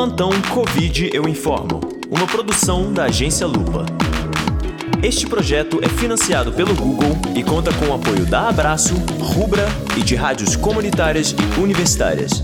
Plantão Covid Eu Informo, uma produção da agência Lupa. Este projeto é financiado pelo Google e conta com o apoio da Abraço, Rubra e de rádios comunitárias e universitárias.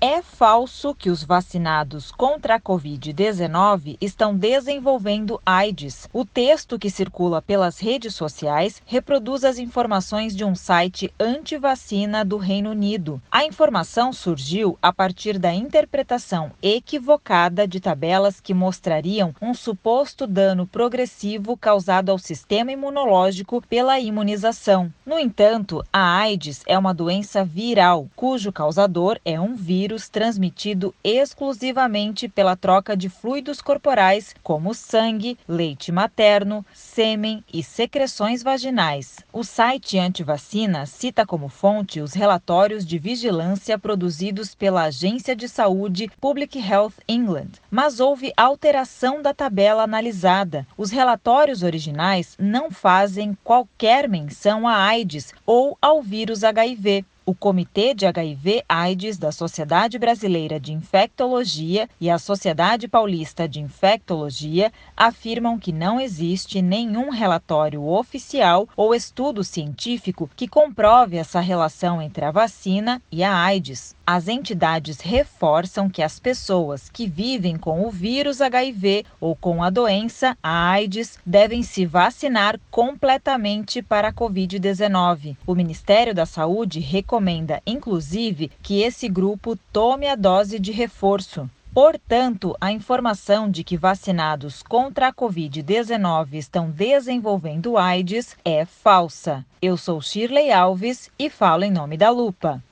É falso que os vacinados contra a Covid-19 estão desenvolvendo AIDS. O texto que circula pelas redes sociais reproduz as informações de um site anti-vacina do Reino Unido. A informação surgiu a partir da interpretação equivocada de tabelas que mostrariam um suposto dano progressivo causado ao sistema imunológico pela imunização. No entanto, a AIDS é uma doença viral, cujo causador é um vírus transmitido exclusivamente pela troca de fluidos corporais, como sangue, leite materno, sêmen e secreções vaginais. O site antivacina cita como fonte os relatórios de vigilância produzidos pela Agência de Saúde Public Health England, mas houve alteração da tabela analisada. Os relatórios originais não fazem qualquer menção a AIDS ou ao vírus HIV. O Comitê de HIV-AIDS da Sociedade Brasileira de Infectologia e a Sociedade Paulista de Infectologia afirmam que não existe nenhum relatório oficial ou estudo científico que comprove essa relação entre a vacina e a AIDS. As entidades reforçam que as pessoas que vivem com o vírus HIV ou com a doença, a AIDS, devem se vacinar completamente para a Covid-19. O Ministério da Saúde recomenda, inclusive, que esse grupo tome a dose de reforço. Portanto, a informação de que vacinados contra a Covid-19 estão desenvolvendo AIDS é falsa. Eu sou Shirley Alves e falo em nome da Lupa.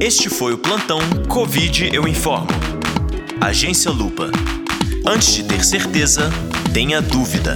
Este foi o plantão Covid Eu Informo. Agência Lupa. Antes de ter certeza, tenha dúvida.